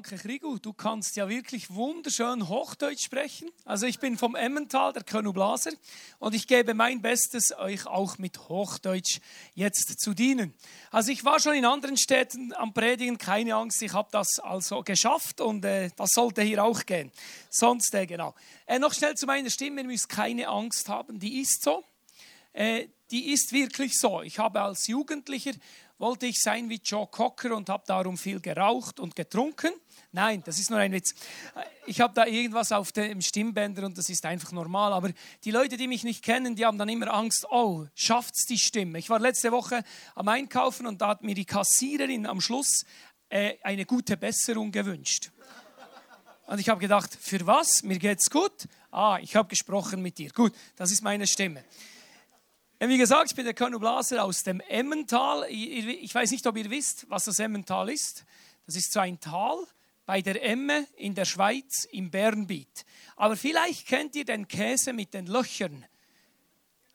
danke Krigu. Du kannst ja wirklich wunderschön Hochdeutsch sprechen. Also ich bin vom Emmental, der Könublaser, und ich gebe mein Bestes, euch auch mit Hochdeutsch jetzt zu dienen. Also ich war schon in anderen Städten am Predigen, keine Angst, ich habe das also geschafft und äh, das sollte hier auch gehen. Sonst, äh, genau. Äh, noch schnell zu meiner Stimme, ihr müsst keine Angst haben, die ist so. Äh, die ist wirklich so. Ich habe als Jugendlicher wollte ich sein wie Joe Cocker und habe darum viel geraucht und getrunken. Nein, das ist nur ein Witz. Ich habe da irgendwas auf dem Stimmbänder und das ist einfach normal. Aber die Leute, die mich nicht kennen, die haben dann immer Angst, oh, schafft's die Stimme? Ich war letzte Woche am Einkaufen und da hat mir die Kassiererin am Schluss äh, eine gute Besserung gewünscht. Und ich habe gedacht, für was? Mir geht's gut. Ah, ich habe gesprochen mit dir. Gut, das ist meine Stimme. Wie gesagt, ich bin der Kanu Blaser aus dem Emmental. Ich weiß nicht, ob ihr wisst, was das Emmental ist. Das ist so ein Tal bei der Emme in der Schweiz im Bernbiet. Aber vielleicht kennt ihr den Käse mit den Löchern.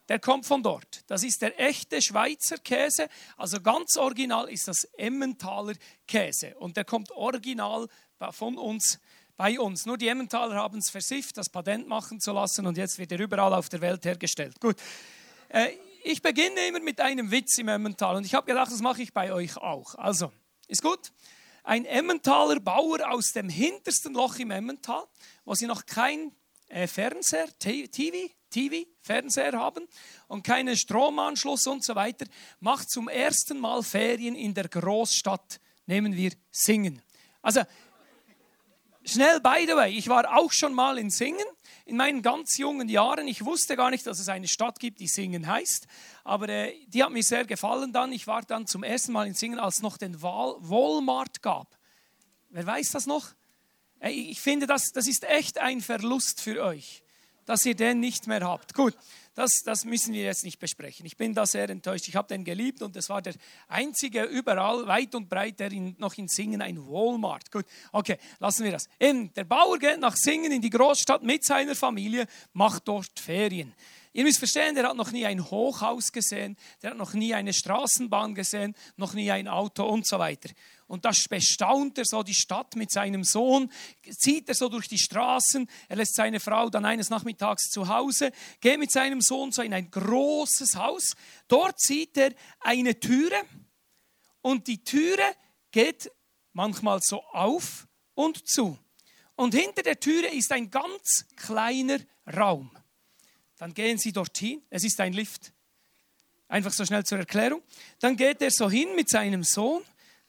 Der kommt von dort. Das ist der echte Schweizer Käse. Also ganz original ist das Emmentaler Käse. Und der kommt original von uns bei uns. Nur die Emmentaler haben es versifft, das Patent machen zu lassen und jetzt wird er überall auf der Welt hergestellt. Gut. Äh, ich beginne immer mit einem Witz im Emmental und ich habe gedacht, das mache ich bei euch auch. Also, ist gut? Ein Emmentaler Bauer aus dem hintersten Loch im Emmental, wo sie noch kein äh, Fernseher, TV, TV, Fernseher haben und keinen Stromanschluss und so weiter, macht zum ersten Mal Ferien in der Großstadt, nehmen wir Singen. Also, schnell by the way, ich war auch schon mal in Singen in meinen ganz jungen Jahren, ich wusste gar nicht, dass es eine Stadt gibt, die Singen heißt, aber äh, die hat mir sehr gefallen dann. Ich war dann zum ersten Mal in Singen, als es noch den Walmart gab. Wer weiß das noch? Äh, ich finde, das, das ist echt ein Verlust für euch, dass ihr den nicht mehr habt. Gut, das, das müssen wir jetzt nicht besprechen. Ich bin da sehr enttäuscht. Ich habe den geliebt und es war der einzige überall, weit und breit, der in, noch in Singen ein Walmart. Gut, okay, lassen wir das. Eben, der Bauer geht nach Singen in die Großstadt mit seiner Familie, macht dort Ferien. Ihr müsst verstehen, der hat noch nie ein Hochhaus gesehen, der hat noch nie eine Straßenbahn gesehen, noch nie ein Auto und so weiter. Und da bestaunt er so die Stadt mit seinem Sohn, zieht er so durch die Straßen, er lässt seine Frau dann eines Nachmittags zu Hause, geht mit seinem Sohn so in ein großes Haus. Dort sieht er eine Türe und die Türe geht manchmal so auf und zu. Und hinter der Türe ist ein ganz kleiner Raum. Dann gehen sie dorthin. Es ist ein Lift. Einfach so schnell zur Erklärung. Dann geht er so hin mit seinem Sohn.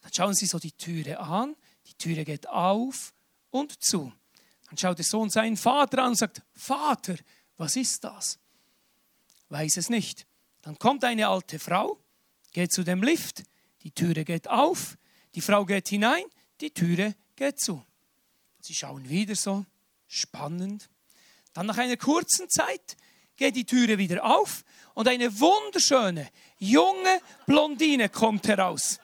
Dann schauen sie so die Türe an. Die Türe geht auf und zu. Dann schaut der Sohn seinen Vater an und sagt, Vater, was ist das? Weiß es nicht. Dann kommt eine alte Frau, geht zu dem Lift, die Türe geht auf, die Frau geht hinein, die Türe geht zu. Sie schauen wieder so, spannend. Dann nach einer kurzen Zeit geht die Türe wieder auf und eine wunderschöne, junge Blondine kommt heraus.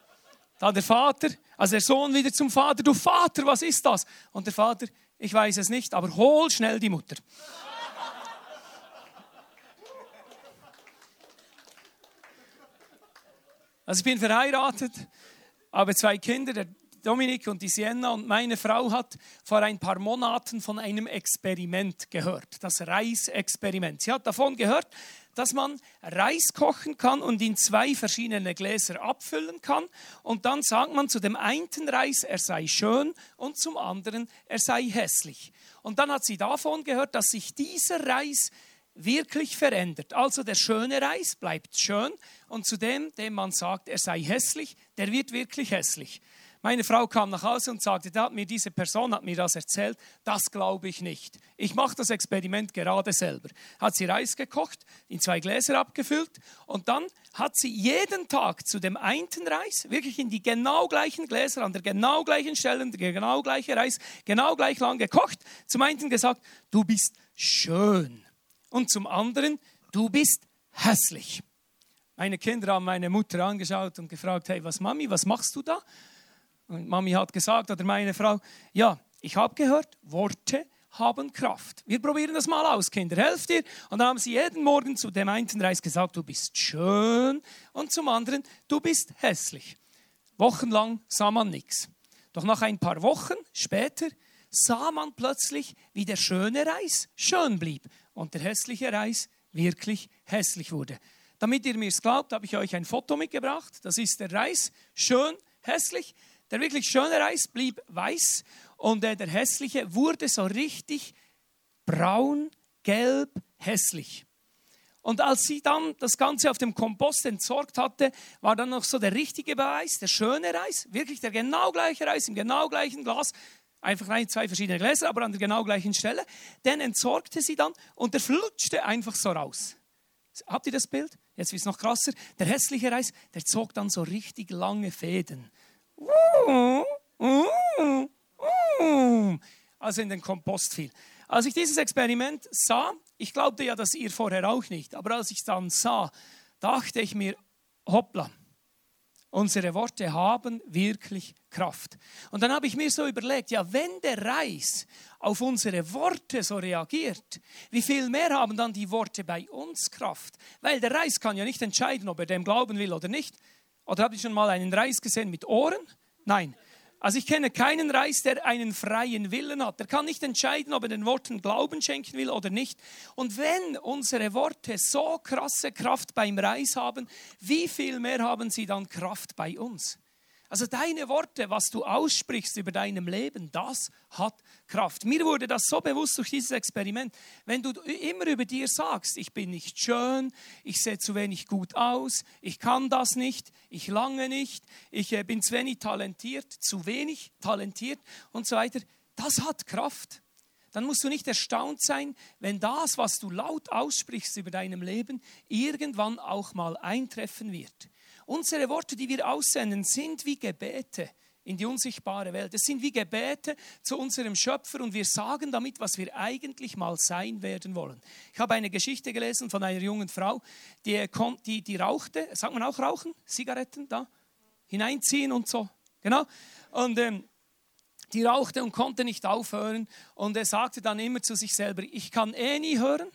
Da der Vater, also der Sohn wieder zum Vater, du Vater, was ist das? Und der Vater, ich weiß es nicht, aber hol schnell die Mutter. Also ich bin verheiratet, habe zwei Kinder. Der Dominik und die Sienna und meine Frau hat vor ein paar Monaten von einem Experiment gehört, das Reisexperiment. Sie hat davon gehört, dass man Reis kochen kann und in zwei verschiedene Gläser abfüllen kann. Und dann sagt man zu dem einen Reis, er sei schön und zum anderen, er sei hässlich. Und dann hat sie davon gehört, dass sich dieser Reis wirklich verändert. Also der schöne Reis bleibt schön und zu dem, dem man sagt, er sei hässlich, der wird wirklich hässlich. Meine Frau kam nach Hause und sagte, da hat mir diese Person hat mir das erzählt, das glaube ich nicht. Ich mache das Experiment gerade selber. Hat sie Reis gekocht, in zwei Gläser abgefüllt und dann hat sie jeden Tag zu dem einen Reis, wirklich in die genau gleichen Gläser, an der genau gleichen Stelle, der genau gleiche Reis, genau gleich lang gekocht, zum einen gesagt, du bist schön und zum anderen, du bist hässlich. Meine Kinder haben meine Mutter angeschaut und gefragt, hey, was Mami, was machst du da? Und Mami hat gesagt, oder meine Frau, ja, ich habe gehört, Worte haben Kraft. Wir probieren das mal aus, Kinder, helft ihr? Und dann haben sie jeden Morgen zu dem einen Reis gesagt, du bist schön und zum anderen, du bist hässlich. Wochenlang sah man nichts. Doch nach ein paar Wochen später sah man plötzlich, wie der schöne Reis schön blieb und der hässliche Reis wirklich hässlich wurde. Damit ihr mir es glaubt, habe ich euch ein Foto mitgebracht. Das ist der Reis, schön hässlich. Der wirklich schöne Reis blieb weiß und der hässliche wurde so richtig braun, gelb, hässlich. Und als sie dann das Ganze auf dem Kompost entsorgt hatte, war dann noch so der richtige Reis, der schöne Reis, wirklich der genau gleiche Reis im genau gleichen Glas, einfach rein zwei verschiedene Gläser, aber an der genau gleichen Stelle. Den entsorgte sie dann und der flutschte einfach so raus. Habt ihr das Bild? Jetzt wird es noch krasser. Der hässliche Reis, der zog dann so richtig lange Fäden. Also in den Kompost fiel. Als ich dieses Experiment sah, ich glaubte ja, dass ihr vorher auch nicht, aber als ich es dann sah, dachte ich mir, hoppla, unsere Worte haben wirklich Kraft. Und dann habe ich mir so überlegt, ja, wenn der Reis auf unsere Worte so reagiert, wie viel mehr haben dann die Worte bei uns Kraft? Weil der Reis kann ja nicht entscheiden, ob er dem glauben will oder nicht. Oder habt ihr schon mal einen Reis gesehen mit Ohren? Nein. Also ich kenne keinen Reis, der einen freien Willen hat. Der kann nicht entscheiden, ob er den Worten Glauben schenken will oder nicht. Und wenn unsere Worte so krasse Kraft beim Reis haben, wie viel mehr haben sie dann Kraft bei uns? Also deine Worte, was du aussprichst über deinem Leben, das hat Kraft. Mir wurde das so bewusst durch dieses Experiment. Wenn du immer über dir sagst, ich bin nicht schön, ich sehe zu wenig gut aus, ich kann das nicht, ich lange nicht, ich äh, bin zu wenig talentiert, zu wenig talentiert und so weiter, das hat Kraft. Dann musst du nicht erstaunt sein, wenn das, was du laut aussprichst über deinem Leben, irgendwann auch mal eintreffen wird. Unsere Worte, die wir aussenden, sind wie Gebete in die unsichtbare Welt. Es sind wie Gebete zu unserem Schöpfer und wir sagen damit, was wir eigentlich mal sein werden wollen. Ich habe eine Geschichte gelesen von einer jungen Frau, die, die, die rauchte, sagt man auch rauchen, Zigaretten da, hineinziehen und so, genau. Und ähm, die rauchte und konnte nicht aufhören. Und er sagte dann immer zu sich selber, ich kann eh nie hören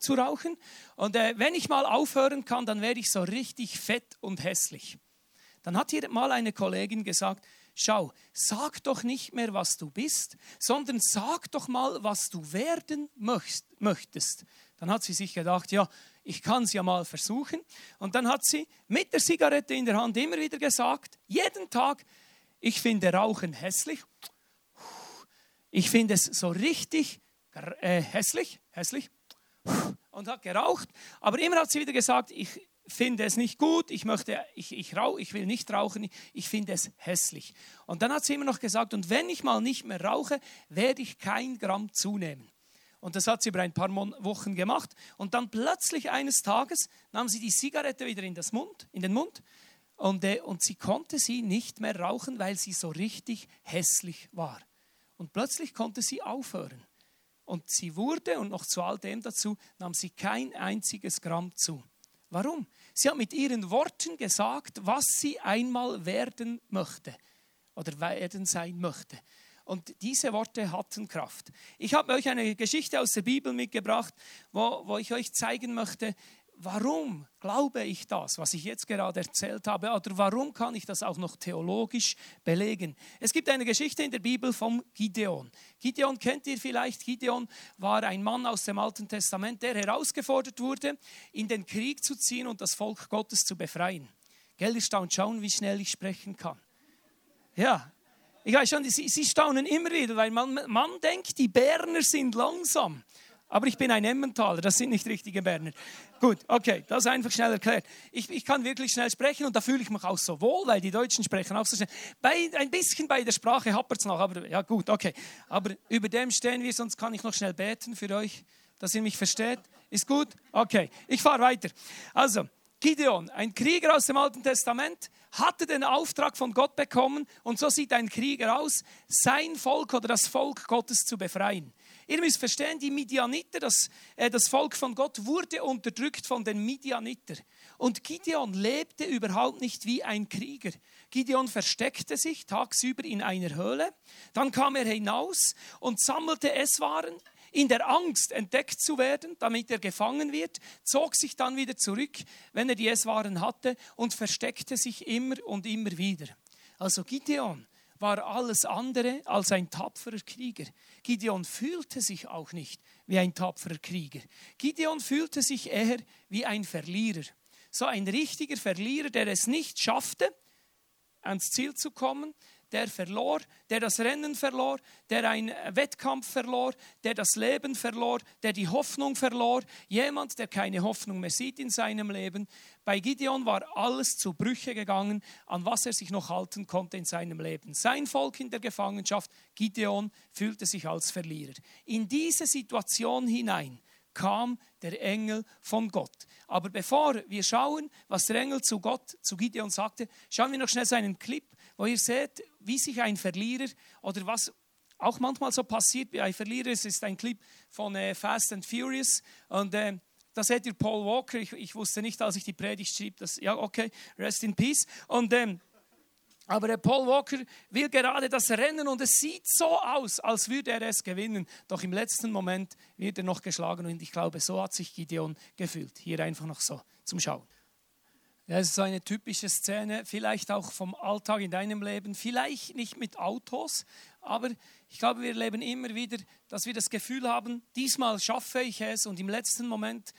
zu rauchen. Und äh, wenn ich mal aufhören kann, dann werde ich so richtig fett und hässlich. Dann hat hier mal eine Kollegin gesagt, schau, sag doch nicht mehr, was du bist, sondern sag doch mal, was du werden möchtest. Dann hat sie sich gedacht, ja, ich kann es ja mal versuchen. Und dann hat sie mit der Zigarette in der Hand immer wieder gesagt, jeden Tag, ich finde Rauchen hässlich ich finde es so richtig äh, hässlich, hässlich und hat geraucht. Aber immer hat sie wieder gesagt, ich finde es nicht gut, ich möchte, ich, ich, rauch, ich will nicht rauchen, ich finde es hässlich. Und dann hat sie immer noch gesagt, und wenn ich mal nicht mehr rauche, werde ich kein Gramm zunehmen. Und das hat sie über ein paar Wochen gemacht. Und dann plötzlich eines Tages nahm sie die Zigarette wieder in, das Mund, in den Mund und, äh, und sie konnte sie nicht mehr rauchen, weil sie so richtig hässlich war. Und plötzlich konnte sie aufhören. Und sie wurde, und noch zu all dem dazu, nahm sie kein einziges Gramm zu. Warum? Sie hat mit ihren Worten gesagt, was sie einmal werden möchte oder werden sein möchte. Und diese Worte hatten Kraft. Ich habe euch eine Geschichte aus der Bibel mitgebracht, wo, wo ich euch zeigen möchte, warum glaube ich das, was ich jetzt gerade erzählt habe, oder warum kann ich das auch noch theologisch belegen? Es gibt eine Geschichte in der Bibel vom Gideon. Gideon kennt ihr vielleicht. Gideon war ein Mann aus dem Alten Testament, der herausgefordert wurde, in den Krieg zu ziehen und das Volk Gottes zu befreien. Gell, ihr staunt schauen, wie schnell ich sprechen kann. Ja, ich weiß schon, sie, sie staunen immer wieder, weil man, man denkt, die Berner sind langsam. Aber ich bin ein Emmentaler, das sind nicht richtige Berner. Gut, okay, das einfach schnell erklärt. Ich, ich kann wirklich schnell sprechen und da fühle ich mich auch so wohl, weil die Deutschen sprechen auch so schnell. Bei, ein bisschen bei der Sprache hapert es noch, aber ja gut, okay. Aber über dem stehen wir, sonst kann ich noch schnell beten für euch, dass ihr mich versteht. Ist gut? Okay, ich fahre weiter. Also, Gideon, ein Krieger aus dem Alten Testament, hatte den Auftrag von Gott bekommen und so sieht ein Krieger aus, sein Volk oder das Volk Gottes zu befreien. Ihr müsst verstehen, die Midianiter, das, äh, das Volk von Gott, wurde unterdrückt von den Midianiter. Und Gideon lebte überhaupt nicht wie ein Krieger. Gideon versteckte sich tagsüber in einer Höhle. Dann kam er hinaus und sammelte Esswaren in der Angst entdeckt zu werden, damit er gefangen wird, zog sich dann wieder zurück, wenn er die Esswaren hatte und versteckte sich immer und immer wieder. Also Gideon war alles andere als ein tapferer Krieger. Gideon fühlte sich auch nicht wie ein tapferer Krieger. Gideon fühlte sich eher wie ein Verlierer. So ein richtiger Verlierer, der es nicht schaffte, ans Ziel zu kommen, der verlor, der das Rennen verlor, der einen Wettkampf verlor, der das Leben verlor, der die Hoffnung verlor. Jemand, der keine Hoffnung mehr sieht in seinem Leben. Bei Gideon war alles zu Brüche gegangen, an was er sich noch halten konnte in seinem Leben. Sein Volk in der Gefangenschaft, Gideon, fühlte sich als Verlierer. In diese Situation hinein kam der Engel von Gott. Aber bevor wir schauen, was der Engel zu Gott, zu Gideon sagte, schauen wir noch schnell seinen Clip, wo ihr seht, wie sich ein Verlierer oder was auch manchmal so passiert bei Verlierern. Es ist ein Clip von äh, Fast and Furious und äh, da seht ihr Paul Walker. Ich, ich, wusste nicht, als ich die Predigt schrieb, dass, ja, okay, rest in peace. Und ähm, aber der Paul Walker will gerade das Rennen und es sieht so aus, als würde er es gewinnen. Doch im letzten Moment wird er noch geschlagen und ich glaube, so hat sich Gideon gefühlt. Hier einfach noch so zum Schauen. Ja, es ist so eine typische Szene, vielleicht auch vom Alltag in deinem Leben, vielleicht nicht mit Autos, aber ich glaube, wir leben immer wieder, dass wir das Gefühl haben, diesmal schaffe ich es und im letzten Moment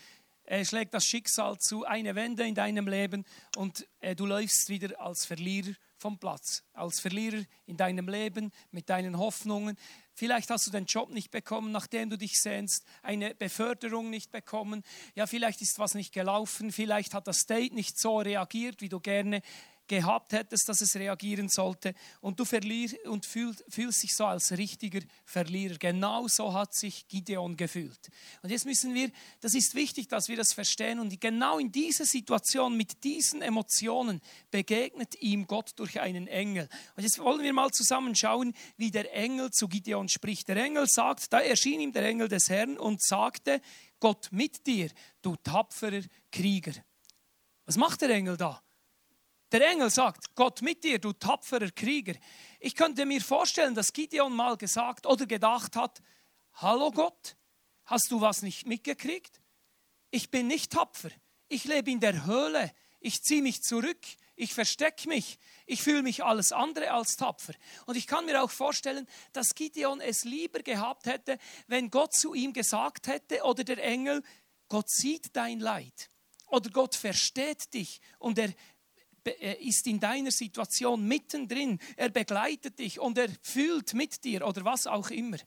äh, schlägt das Schicksal zu, eine Wende in deinem Leben und äh, du läufst wieder als Verlierer vom Platz, als Verlierer in deinem Leben mit deinen Hoffnungen. Vielleicht hast du den Job nicht bekommen, nachdem du dich sehnst, eine Beförderung nicht bekommen. Ja, vielleicht ist was nicht gelaufen, vielleicht hat das Date nicht so reagiert, wie du gerne gehabt hättest, dass es reagieren sollte und du verlierst und fühlst, fühlst dich so als richtiger Verlierer. Genau so hat sich Gideon gefühlt. Und jetzt müssen wir, das ist wichtig, dass wir das verstehen und genau in dieser Situation mit diesen Emotionen begegnet ihm Gott durch einen Engel. Und jetzt wollen wir mal zusammen schauen, wie der Engel zu Gideon spricht. Der Engel sagt, da erschien ihm der Engel des Herrn und sagte, Gott mit dir, du tapferer Krieger. Was macht der Engel da? Der Engel sagt, Gott mit dir, du tapferer Krieger. Ich könnte mir vorstellen, dass Gideon mal gesagt oder gedacht hat, hallo Gott, hast du was nicht mitgekriegt? Ich bin nicht tapfer. Ich lebe in der Höhle. Ich ziehe mich zurück. Ich verstecke mich. Ich fühle mich alles andere als tapfer. Und ich kann mir auch vorstellen, dass Gideon es lieber gehabt hätte, wenn Gott zu ihm gesagt hätte oder der Engel, Gott sieht dein Leid oder Gott versteht dich und er ist in deiner Situation mittendrin. Er begleitet dich und er fühlt mit dir oder was auch immer.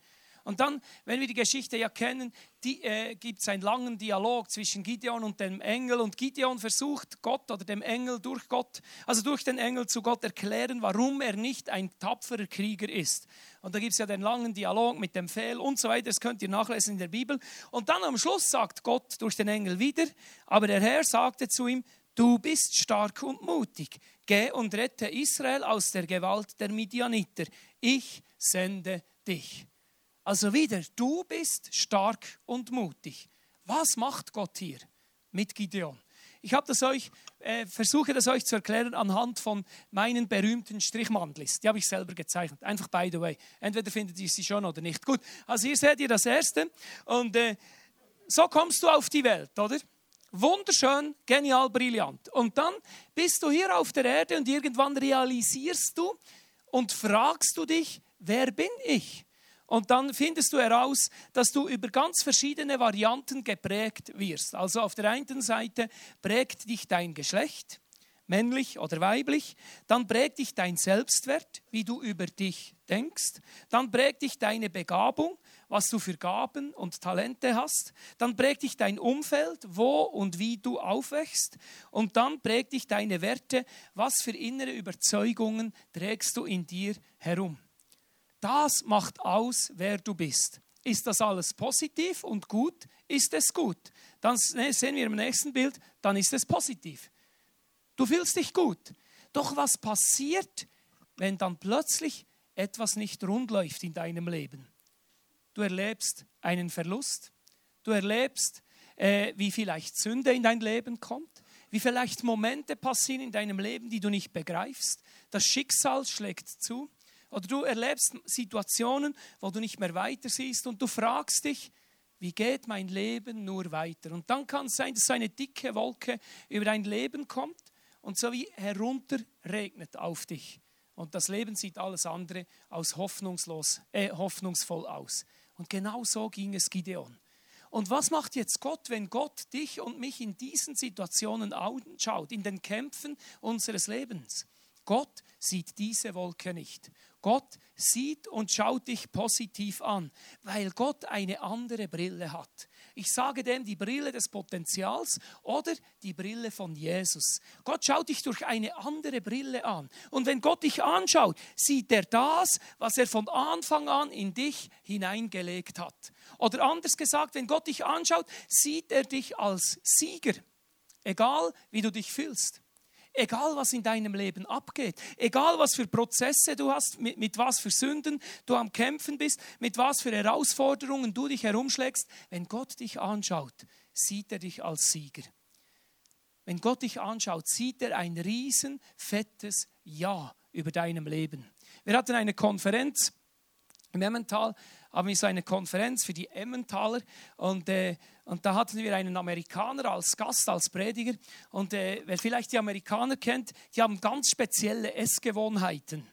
Und dann, wenn wir die Geschichte ja kennen, äh, gibt es einen langen Dialog zwischen Gideon und dem Engel. Und Gideon versucht Gott oder dem Engel durch Gott, also durch den Engel zu Gott erklären, warum er nicht ein tapferer Krieger ist. Und da gibt es ja den langen Dialog mit dem Fehl und so weiter. Das könnt ihr nachlesen in der Bibel. Und dann am Schluss sagt Gott durch den Engel wieder, aber der Herr sagte zu ihm, Du bist stark und mutig. Geh und rette Israel aus der Gewalt der Midianiter. Ich sende dich. Also wieder, du bist stark und mutig. Was macht Gott hier mit Gideon? Ich habe das euch, äh, versuche das euch zu erklären anhand von meinen berühmten Strichmandlis. Die habe ich selber gezeichnet. Einfach by the way. Entweder findet ihr sie schon oder nicht. Gut, also hier seht ihr das erste. Und äh, so kommst du auf die Welt, oder? Wunderschön, genial, brillant. Und dann bist du hier auf der Erde und irgendwann realisierst du und fragst du dich, wer bin ich? Und dann findest du heraus, dass du über ganz verschiedene Varianten geprägt wirst. Also auf der einen Seite prägt dich dein Geschlecht, männlich oder weiblich, dann prägt dich dein Selbstwert, wie du über dich denkst, dann prägt dich deine Begabung, was du für Gaben und Talente hast, dann prägt dich dein Umfeld, wo und wie du aufwächst und dann prägt dich deine Werte, was für innere Überzeugungen trägst du in dir herum. Das macht aus, wer du bist. Ist das alles positiv und gut? Ist es gut? Dann sehen wir im nächsten Bild, dann ist es positiv. Du fühlst dich gut. Doch was passiert, wenn dann plötzlich etwas nicht rund läuft in deinem Leben? Du erlebst einen Verlust. Du erlebst, äh, wie vielleicht Sünde in dein Leben kommt. Wie vielleicht Momente passieren in deinem Leben, die du nicht begreifst. Das Schicksal schlägt zu. Oder du erlebst Situationen, wo du nicht mehr weiter siehst und du fragst dich, wie geht mein Leben nur weiter? Und dann kann es sein, dass eine dicke Wolke über dein Leben kommt und so wie herunterregnet auf dich. und das Leben sieht alles andere als hoffnungslos, äh, hoffnungsvoll aus. Und genau so ging es Gideon. Und was macht jetzt Gott, wenn Gott dich und mich in diesen Situationen anschaut, in den Kämpfen unseres Lebens? Gott sieht diese Wolke nicht. Gott sieht und schaut dich positiv an, weil Gott eine andere Brille hat. Ich sage dem die Brille des Potenzials oder die Brille von Jesus. Gott schaut dich durch eine andere Brille an. Und wenn Gott dich anschaut, sieht er das, was er von Anfang an in dich hineingelegt hat. Oder anders gesagt, wenn Gott dich anschaut, sieht er dich als Sieger, egal wie du dich fühlst. Egal, was in deinem Leben abgeht, egal, was für Prozesse du hast, mit, mit was für Sünden du am Kämpfen bist, mit was für Herausforderungen du dich herumschlägst, wenn Gott dich anschaut, sieht er dich als Sieger. Wenn Gott dich anschaut, sieht er ein riesen fettes Ja über deinem Leben. Wir hatten eine Konferenz im Emmental, haben wir so eine Konferenz für die Emmentaler und äh, und da hatten wir einen Amerikaner als Gast, als Prediger. Und äh, wer vielleicht die Amerikaner kennt, die haben ganz spezielle Essgewohnheiten.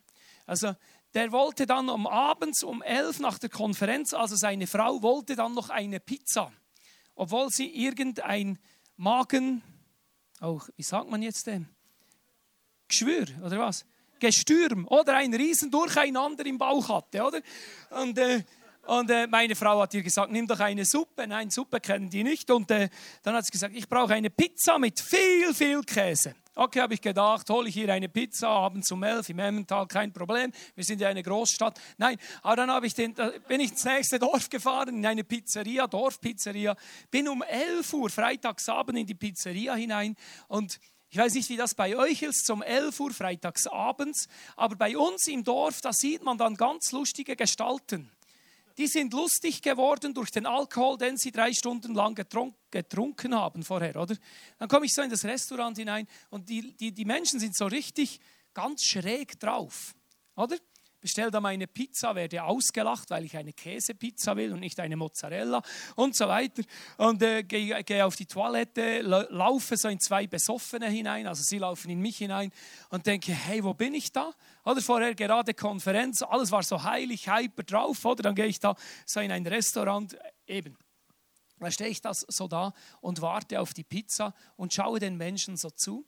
Also der wollte dann um abends um elf nach der Konferenz, also seine Frau wollte dann noch eine Pizza, obwohl sie irgendein Magen, auch wie sagt man jetzt dem, Geschwür oder was? Gestürm oder ein Riesendurcheinander im Bauch hatte, oder? Und äh, und äh, meine Frau hat ihr gesagt, nimm doch eine Suppe. Nein, Suppe kennen die nicht. Und äh, dann hat sie gesagt, ich brauche eine Pizza mit viel, viel Käse. Okay, habe ich gedacht, hole ich hier eine Pizza abends um elf im Emmental, kein Problem. Wir sind ja eine Großstadt. Nein, aber dann ich den, bin ich ins nächste Dorf gefahren, in eine Pizzeria, Dorfpizzeria. Bin um 11 Uhr freitagsabend in die Pizzeria hinein und ich weiß nicht, wie das bei euch ist, zum 11 Uhr freitagsabends, aber bei uns im Dorf, da sieht man dann ganz lustige Gestalten die sind lustig geworden durch den Alkohol, den sie drei Stunden lang getrunken haben vorher, oder? Dann komme ich so in das Restaurant hinein und die, die, die Menschen sind so richtig ganz schräg drauf, oder? Bestelle da meine Pizza, werde ausgelacht, weil ich eine Käsepizza will und nicht eine Mozzarella und so weiter. Und äh, gehe geh auf die Toilette, laufe so in zwei Besoffene hinein, also sie laufen in mich hinein und denke, hey, wo bin ich da? Oder vorher gerade Konferenz, alles war so heilig, hyper drauf, oder? Dann gehe ich da so in ein Restaurant, eben. Da stehe ich das so da und warte auf die Pizza und schaue den Menschen so zu,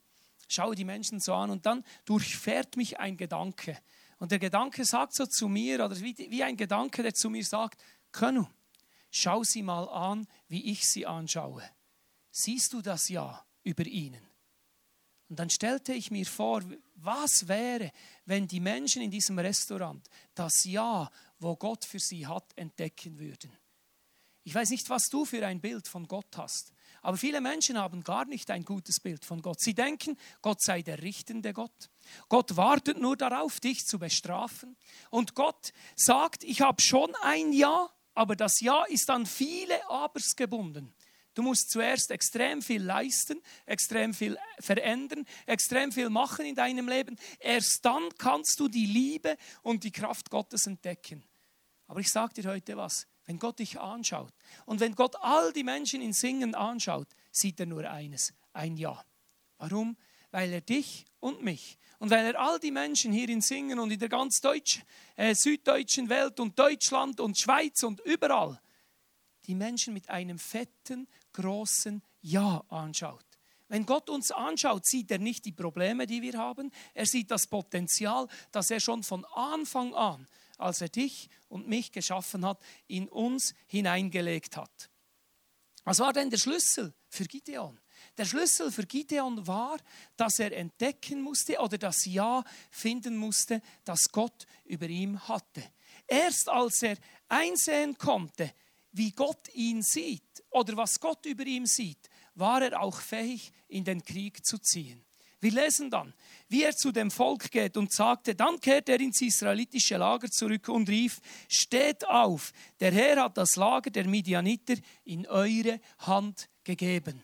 schaue die Menschen so an und dann durchfährt mich ein Gedanke. Und der Gedanke sagt so zu mir, oder wie, wie ein Gedanke, der zu mir sagt, Könnu, schau sie mal an, wie ich sie anschaue. Siehst du das Ja über ihnen? Und dann stellte ich mir vor, was wäre, wenn die Menschen in diesem Restaurant das Ja, wo Gott für sie hat, entdecken würden. Ich weiß nicht, was du für ein Bild von Gott hast. Aber viele Menschen haben gar nicht ein gutes Bild von Gott. Sie denken, Gott sei der richtende Gott. Gott wartet nur darauf, dich zu bestrafen. Und Gott sagt, ich habe schon ein Ja, aber das Ja ist an viele Abers gebunden. Du musst zuerst extrem viel leisten, extrem viel verändern, extrem viel machen in deinem Leben. Erst dann kannst du die Liebe und die Kraft Gottes entdecken. Aber ich sage dir heute was. Wenn Gott dich anschaut und wenn Gott all die Menschen in Singen anschaut, sieht er nur eines, ein Ja. Warum? Weil er dich und mich und weil er all die Menschen hier in Singen und in der ganz Deutsch, äh, süddeutschen Welt und Deutschland und Schweiz und überall die Menschen mit einem fetten, großen Ja anschaut. Wenn Gott uns anschaut, sieht er nicht die Probleme, die wir haben, er sieht das Potenzial, das er schon von Anfang an als er dich und mich geschaffen hat, in uns hineingelegt hat. Was war denn der Schlüssel für Gideon? Der Schlüssel für Gideon war, dass er entdecken musste oder das Ja finden musste, das Gott über ihm hatte. Erst als er einsehen konnte, wie Gott ihn sieht oder was Gott über ihm sieht, war er auch fähig, in den Krieg zu ziehen. Wir lesen dann, wie er zu dem Volk geht und sagte, dann kehrt er ins israelitische Lager zurück und rief, steht auf, der Herr hat das Lager der Midianiter in eure Hand gegeben.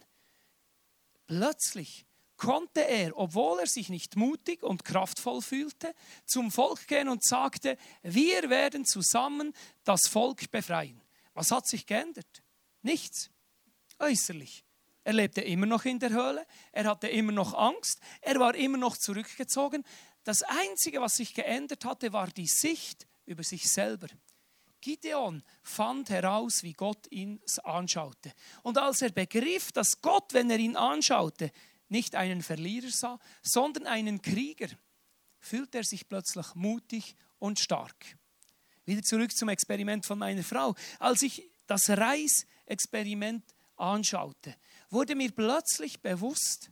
Plötzlich konnte er, obwohl er sich nicht mutig und kraftvoll fühlte, zum Volk gehen und sagte, wir werden zusammen das Volk befreien. Was hat sich geändert? Nichts. Äußerlich. Er lebte immer noch in der Höhle, er hatte immer noch Angst, er war immer noch zurückgezogen. das Einzige, was sich geändert hatte, war die Sicht über sich selber. Gideon fand heraus, wie Gott ihn anschaute. Und als er begriff, dass Gott, wenn er ihn anschaute, nicht einen Verlierer sah, sondern einen Krieger, fühlte er sich plötzlich mutig und stark. Wieder zurück zum Experiment von meiner Frau. Als ich das Reisexperiment anschaute, wurde mir plötzlich bewusst,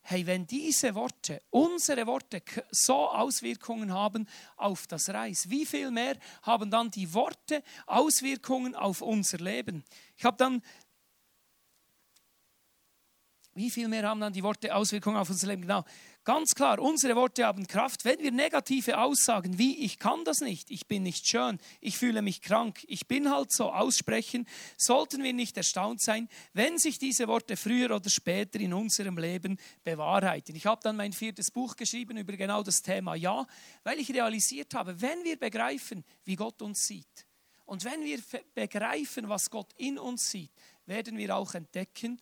hey, wenn diese Worte, unsere Worte so Auswirkungen haben auf das Reis, wie viel mehr haben dann die Worte Auswirkungen auf unser Leben? Ich habe dann wie viel mehr haben dann die Worte Auswirkungen auf unser Leben? Genau. Ganz klar, unsere Worte haben Kraft. Wenn wir negative Aussagen wie ich kann das nicht, ich bin nicht schön, ich fühle mich krank, ich bin halt so aussprechen, sollten wir nicht erstaunt sein, wenn sich diese Worte früher oder später in unserem Leben bewahrheiten. Ich habe dann mein viertes Buch geschrieben über genau das Thema Ja, weil ich realisiert habe, wenn wir begreifen, wie Gott uns sieht und wenn wir begreifen, was Gott in uns sieht, werden wir auch entdecken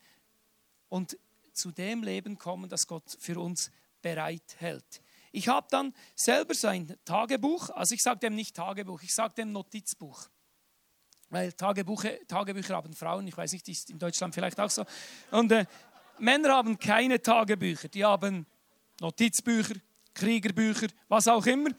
und zu dem Leben kommen, das Gott für uns bereithält. Ich habe dann selber so ein Tagebuch, also ich sage dem nicht Tagebuch, ich sage dem Notizbuch. Weil Tagebuche, Tagebücher haben Frauen, ich weiß nicht, ist in Deutschland vielleicht auch so. Und äh, Männer haben keine Tagebücher, die haben Notizbücher, Kriegerbücher, was auch immer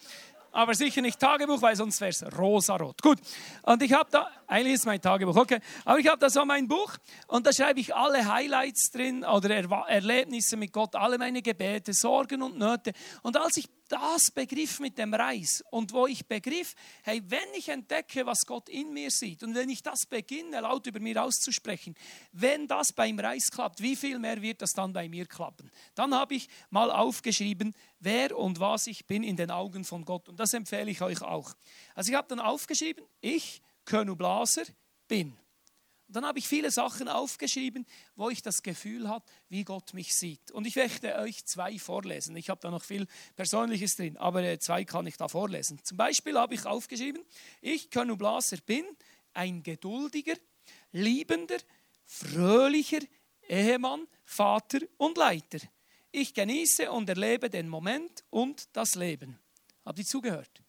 aber sicher nicht Tagebuch, weil sonst wäre es rosarot. Gut, und ich habe da, eigentlich ist mein Tagebuch, okay, aber ich habe da so mein Buch und da schreibe ich alle Highlights drin oder Erlebnisse mit Gott, alle meine Gebete, Sorgen und Nöte. Und als ich das begriff mit dem Reis und wo ich begriff, hey, wenn ich entdecke, was Gott in mir sieht und wenn ich das beginne, laut über mir auszusprechen, wenn das beim Reis klappt, wie viel mehr wird das dann bei mir klappen? Dann habe ich mal aufgeschrieben, wer und was ich bin in den Augen von Gott und das empfehle ich euch auch. Also ich habe dann aufgeschrieben, ich, Könu Blaser, bin. Dann habe ich viele Sachen aufgeschrieben, wo ich das Gefühl habe, wie Gott mich sieht. Und ich möchte euch zwei vorlesen. Ich habe da noch viel Persönliches drin, aber äh, zwei kann ich da vorlesen. Zum Beispiel habe ich aufgeschrieben, ich, Könu Blaser, bin ein geduldiger, liebender, fröhlicher Ehemann, Vater und Leiter. Ich genieße und erlebe den Moment und das Leben. Habt ihr zugehört?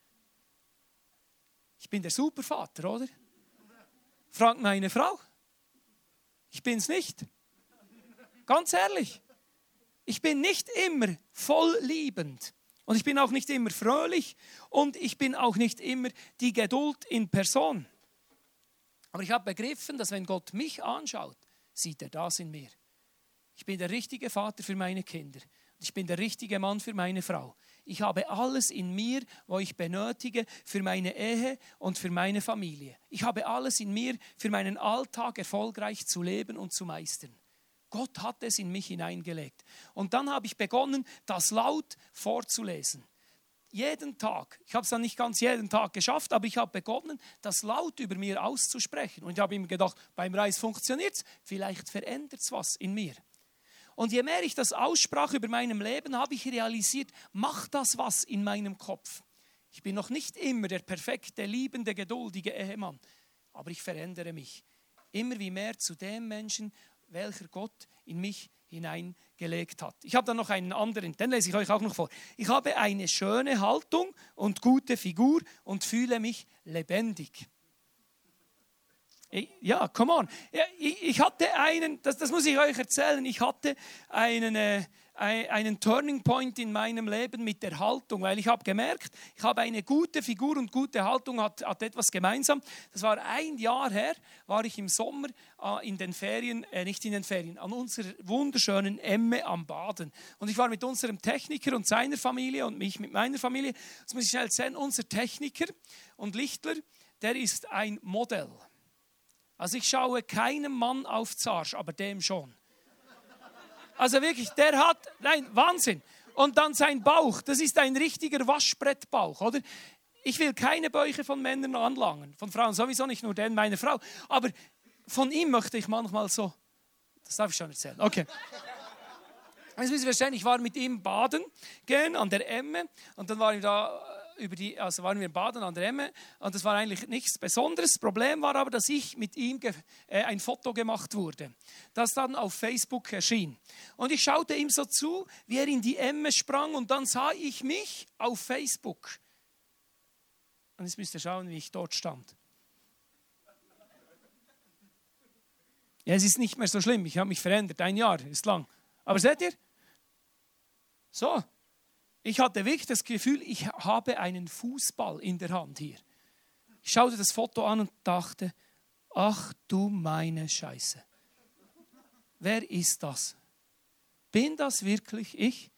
Ich bin der Supervater, oder? Fragt meine Frau. Ich bin es nicht. Ganz ehrlich. Ich bin nicht immer voll liebend. Und ich bin auch nicht immer fröhlich. Und ich bin auch nicht immer die Geduld in Person. Aber ich habe begriffen, dass wenn Gott mich anschaut, sieht er das in mir. Ich bin der richtige Vater für meine Kinder. Ich bin der richtige Mann für meine Frau. Ich habe alles in mir, was ich benötige für meine Ehe und für meine Familie. Ich habe alles in mir, für meinen Alltag erfolgreich zu leben und zu meistern. Gott hat es in mich hineingelegt. Und dann habe ich begonnen, das laut vorzulesen. Jeden Tag. Ich habe es dann nicht ganz jeden Tag geschafft, aber ich habe begonnen, das laut über mir auszusprechen. Und ich habe immer gedacht, beim Reis funktioniert es, vielleicht verändert es was in mir. Und je mehr ich das aussprach über meinem Leben, habe ich realisiert, macht das was in meinem Kopf. Ich bin noch nicht immer der perfekte, liebende, geduldige Ehemann, aber ich verändere mich immer wie mehr zu dem Menschen, welcher Gott in mich hineingelegt hat. Ich habe da noch einen anderen, den lese ich euch auch noch vor. Ich habe eine schöne Haltung und gute Figur und fühle mich lebendig. Ja, come on. Ich hatte einen, das, das muss ich euch erzählen, ich hatte einen, äh, einen Turning Point in meinem Leben mit der Haltung, weil ich habe gemerkt, ich habe eine gute Figur und gute Haltung hat, hat etwas gemeinsam. Das war ein Jahr her, war ich im Sommer äh, in den Ferien, äh, nicht in den Ferien, an unserer wunderschönen Emme am Baden. Und ich war mit unserem Techniker und seiner Familie und mich mit meiner Familie. Das muss ich schnell erzählen, unser Techniker und Lichtler, der ist ein Modell. Also ich schaue keinem Mann auf Zarsch, aber dem schon. Also wirklich, der hat, nein, Wahnsinn. Und dann sein Bauch, das ist ein richtiger Waschbrettbauch, oder? Ich will keine Bäuche von Männern anlangen, von Frauen sowieso nicht, nur den meiner Frau. Aber von ihm möchte ich manchmal so, das darf ich schon erzählen, okay. Das müssen Sie verstehen, ich war mit ihm baden gehen an der Emme und dann war ich da über die, also waren wir im Baden an der Emme und das war eigentlich nichts Besonderes. Das Problem war aber, dass ich mit ihm äh, ein Foto gemacht wurde, das dann auf Facebook erschien. Und ich schaute ihm so zu, wie er in die Emme sprang und dann sah ich mich auf Facebook. Und jetzt müsst ihr schauen, wie ich dort stand. Ja, es ist nicht mehr so schlimm, ich habe mich verändert, ein Jahr ist lang. Aber seht ihr? So, ich hatte wirklich das Gefühl, ich habe einen Fußball in der Hand hier. Ich schaute das Foto an und dachte, ach du meine Scheiße. Wer ist das? Bin das wirklich ich?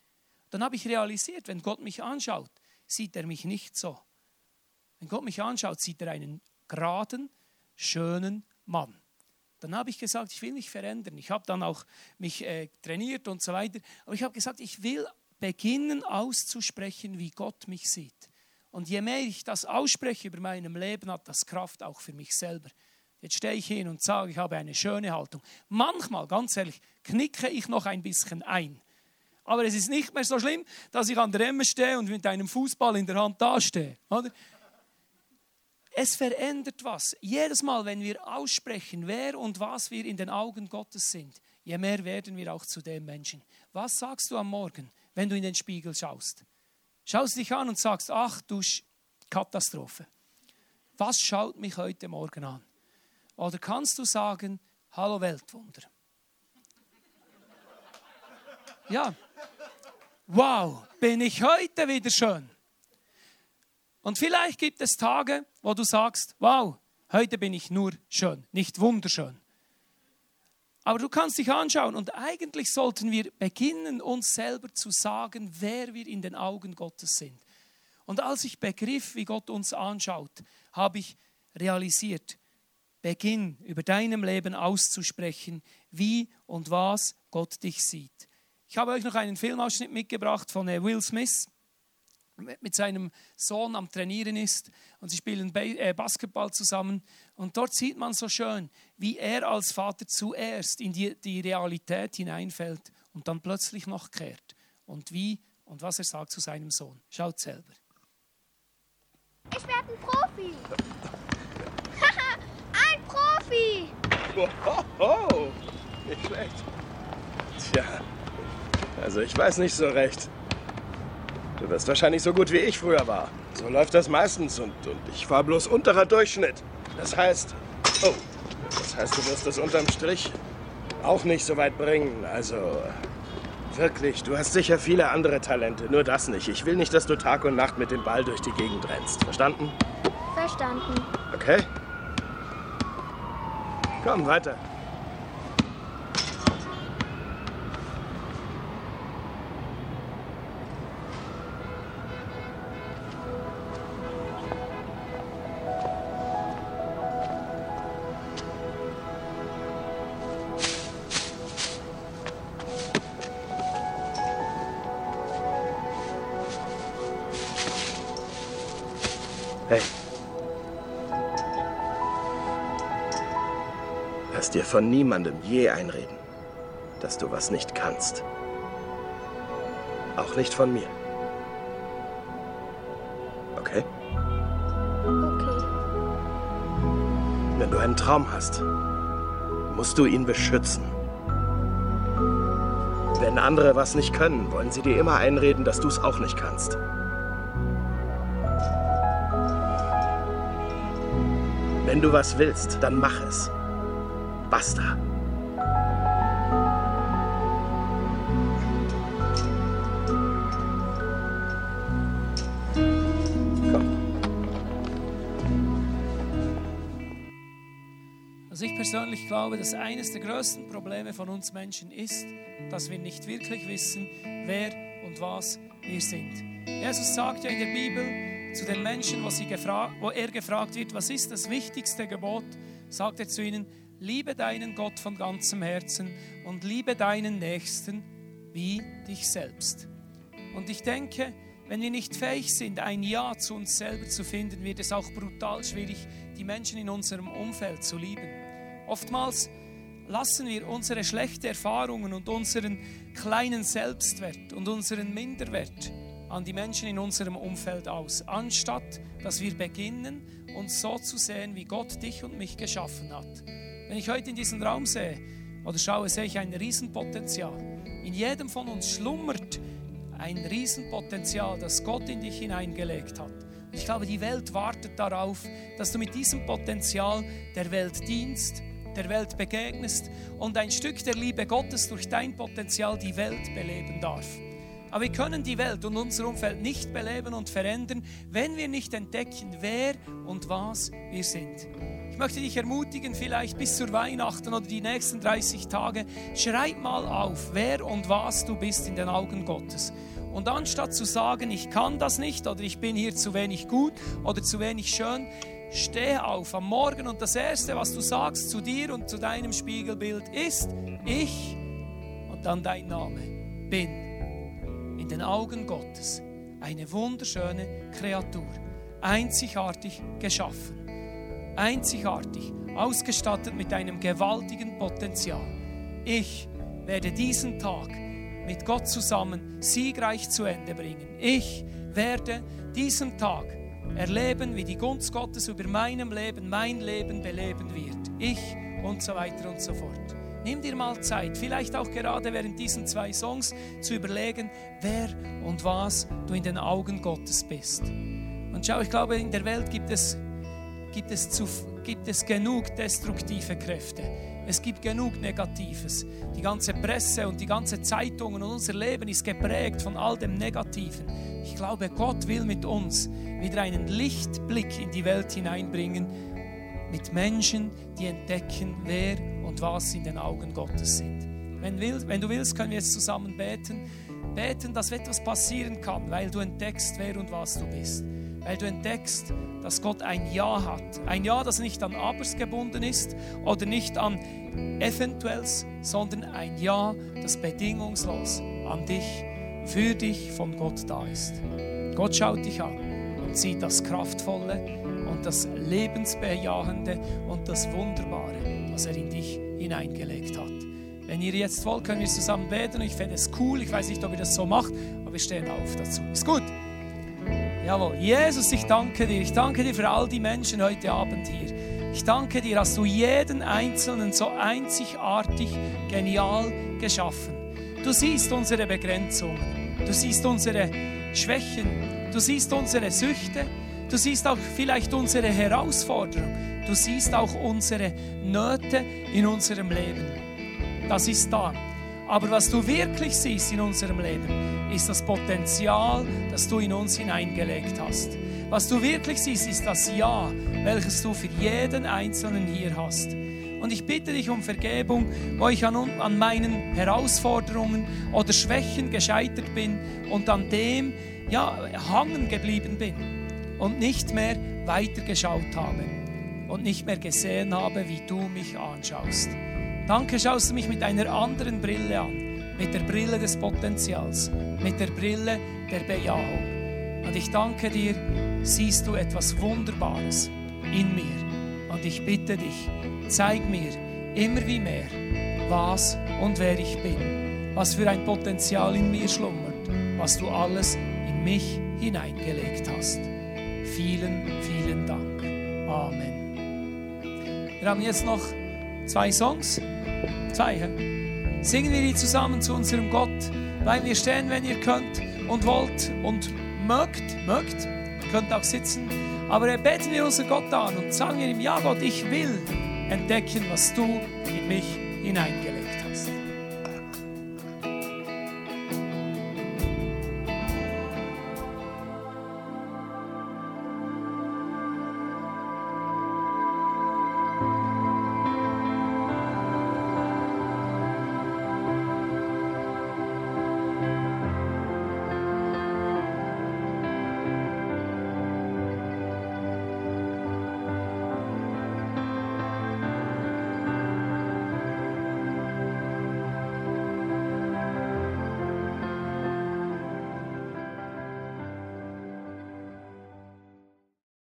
Dann habe ich realisiert, wenn Gott mich anschaut, sieht er mich nicht so. Wenn Gott mich anschaut, sieht er einen geraden, schönen Mann. Dann habe ich gesagt, ich will mich verändern. Ich habe dann auch mich äh, trainiert und so weiter. Aber ich habe gesagt, ich will beginnen auszusprechen, wie Gott mich sieht. Und je mehr ich das ausspreche über meinem Leben, hat das Kraft auch für mich selber. Jetzt stehe ich hin und sage, ich habe eine schöne Haltung. Manchmal, ganz ehrlich, knicke ich noch ein bisschen ein. Aber es ist nicht mehr so schlimm, dass ich an der Emme stehe und mit einem Fußball in der Hand dastehe. Oder? Es verändert was. Jedes Mal, wenn wir aussprechen, wer und was wir in den Augen Gottes sind, je mehr werden wir auch zu dem Menschen. Was sagst du am Morgen? Wenn du in den Spiegel schaust. Schaust dich an und sagst, ach du Katastrophe. Was schaut mich heute Morgen an? Oder kannst du sagen, hallo Weltwunder? Ja. Wow, bin ich heute wieder schön. Und vielleicht gibt es Tage, wo du sagst, wow, heute bin ich nur schön, nicht wunderschön. Aber du kannst dich anschauen und eigentlich sollten wir beginnen, uns selber zu sagen, wer wir in den Augen Gottes sind. Und als ich begriff, wie Gott uns anschaut, habe ich realisiert, beginn über deinem Leben auszusprechen, wie und was Gott dich sieht. Ich habe euch noch einen Filmausschnitt mitgebracht von äh, Will Smith mit seinem Sohn am Trainieren ist und sie spielen äh, Basketball zusammen. Und dort sieht man so schön, wie er als Vater zuerst in die, die Realität hineinfällt und dann plötzlich noch kehrt. Und wie und was er sagt zu seinem Sohn. Schaut selber. Ich werde ein Profi. ein Profi. Oh, oh, nicht schlecht. Tja, also ich weiß nicht so recht. Du wirst wahrscheinlich so gut wie ich früher war. So läuft das meistens und, und ich war bloß unterer Durchschnitt. Das heißt, oh, das heißt, du wirst es unterm Strich auch nicht so weit bringen. Also, wirklich, du hast sicher viele andere Talente, nur das nicht. Ich will nicht, dass du Tag und Nacht mit dem Ball durch die Gegend rennst. Verstanden? Verstanden. Okay. Komm, weiter. Lass dir von niemandem je einreden, dass du was nicht kannst. Auch nicht von mir. Okay? Okay. Wenn du einen Traum hast, musst du ihn beschützen. Wenn andere was nicht können, wollen sie dir immer einreden, dass du es auch nicht kannst. Wenn du was willst, dann mach es. Basta. Also ich persönlich glaube, dass eines der größten Probleme von uns Menschen ist, dass wir nicht wirklich wissen, wer und was wir sind. Jesus sagt ja in der Bibel, zu den Menschen, wo, sie wo er gefragt wird, was ist das wichtigste Gebot, sagt er zu ihnen, liebe deinen Gott von ganzem Herzen und liebe deinen Nächsten wie dich selbst. Und ich denke, wenn wir nicht fähig sind, ein Ja zu uns selber zu finden, wird es auch brutal schwierig, die Menschen in unserem Umfeld zu lieben. Oftmals lassen wir unsere schlechten Erfahrungen und unseren kleinen Selbstwert und unseren Minderwert an die Menschen in unserem Umfeld aus, anstatt dass wir beginnen, uns so zu sehen, wie Gott dich und mich geschaffen hat. Wenn ich heute in diesen Raum sehe oder schaue, sehe ich ein Riesenpotenzial. In jedem von uns schlummert ein Riesenpotenzial, das Gott in dich hineingelegt hat. Und ich glaube, die Welt wartet darauf, dass du mit diesem Potenzial der Welt dienst, der Welt begegnest und ein Stück der Liebe Gottes durch dein Potenzial die Welt beleben darf. Aber wir können die Welt und unser Umfeld nicht beleben und verändern, wenn wir nicht entdecken, wer und was wir sind. Ich möchte dich ermutigen, vielleicht bis zur Weihnachten oder die nächsten 30 Tage, schreib mal auf, wer und was du bist in den Augen Gottes. Und anstatt zu sagen, ich kann das nicht oder ich bin hier zu wenig gut oder zu wenig schön, steh auf am Morgen und das Erste, was du sagst zu dir und zu deinem Spiegelbild ist, ich und dann dein Name bin in den Augen Gottes eine wunderschöne Kreatur, einzigartig geschaffen, einzigartig ausgestattet mit einem gewaltigen Potenzial. Ich werde diesen Tag mit Gott zusammen siegreich zu Ende bringen. Ich werde diesen Tag erleben, wie die Gunst Gottes über meinem Leben, mein Leben beleben wird. Ich und so weiter und so fort. Nimm dir mal Zeit, vielleicht auch gerade während diesen zwei Songs, zu überlegen, wer und was du in den Augen Gottes bist. Und schau, ich glaube, in der Welt gibt es, gibt es, zu, gibt es genug destruktive Kräfte. Es gibt genug Negatives. Die ganze Presse und die ganze Zeitungen und unser Leben ist geprägt von all dem Negativen. Ich glaube, Gott will mit uns wieder einen Lichtblick in die Welt hineinbringen, mit Menschen, die entdecken, wer und was in den Augen Gottes sind. Wenn du willst, können wir jetzt zusammen beten. Beten, dass etwas passieren kann, weil du entdeckst, wer und was du bist. Weil du entdeckst, dass Gott ein Ja hat. Ein Ja, das nicht an Abers gebunden ist oder nicht an Eventuells, sondern ein Ja, das bedingungslos an dich, für dich von Gott da ist. Gott schaut dich an und sieht das Kraftvolle und das Lebensbejahende und das Wunderbare, was er in dich hineingelegt hat. Wenn ihr jetzt wollt, können wir zusammen beten. Ich fände es cool. Ich weiß nicht, ob ihr das so macht, aber wir stehen auf dazu. Ist gut? Jawohl. Jesus, ich danke dir. Ich danke dir für all die Menschen heute Abend hier. Ich danke dir, dass du jeden Einzelnen so einzigartig, genial geschaffen. Du siehst unsere Begrenzungen. Du siehst unsere Schwächen. Du siehst unsere Süchte. Du siehst auch vielleicht unsere Herausforderung. Du siehst auch unsere Nöte in unserem Leben. Das ist da. Aber was du wirklich siehst in unserem Leben, ist das Potenzial, das du in uns hineingelegt hast. Was du wirklich siehst, ist das Ja, welches du für jeden Einzelnen hier hast. Und ich bitte dich um Vergebung, wo ich an, an meinen Herausforderungen oder Schwächen gescheitert bin und an dem ja, hangen geblieben bin und nicht mehr weitergeschaut habe und nicht mehr gesehen habe, wie du mich anschaust. Danke, schaust du mich mit einer anderen Brille an, mit der Brille des Potenzials, mit der Brille der Bejahung. Und ich danke dir, siehst du etwas Wunderbares in mir. Und ich bitte dich, zeig mir immer wie mehr, was und wer ich bin, was für ein Potenzial in mir schlummert, was du alles in mich hineingelegt hast. Vielen, vielen Dank. Amen. Wir haben jetzt noch zwei Songs. Zwei. Singen wir die zusammen zu unserem Gott. Bleiben wir stehen, wenn ihr könnt und wollt und mögt. Mögt. Ihr könnt auch sitzen. Aber beten wir unseren Gott an und sagen wir ihm, ja Gott, ich will entdecken, was du in mich hineingelegt hast.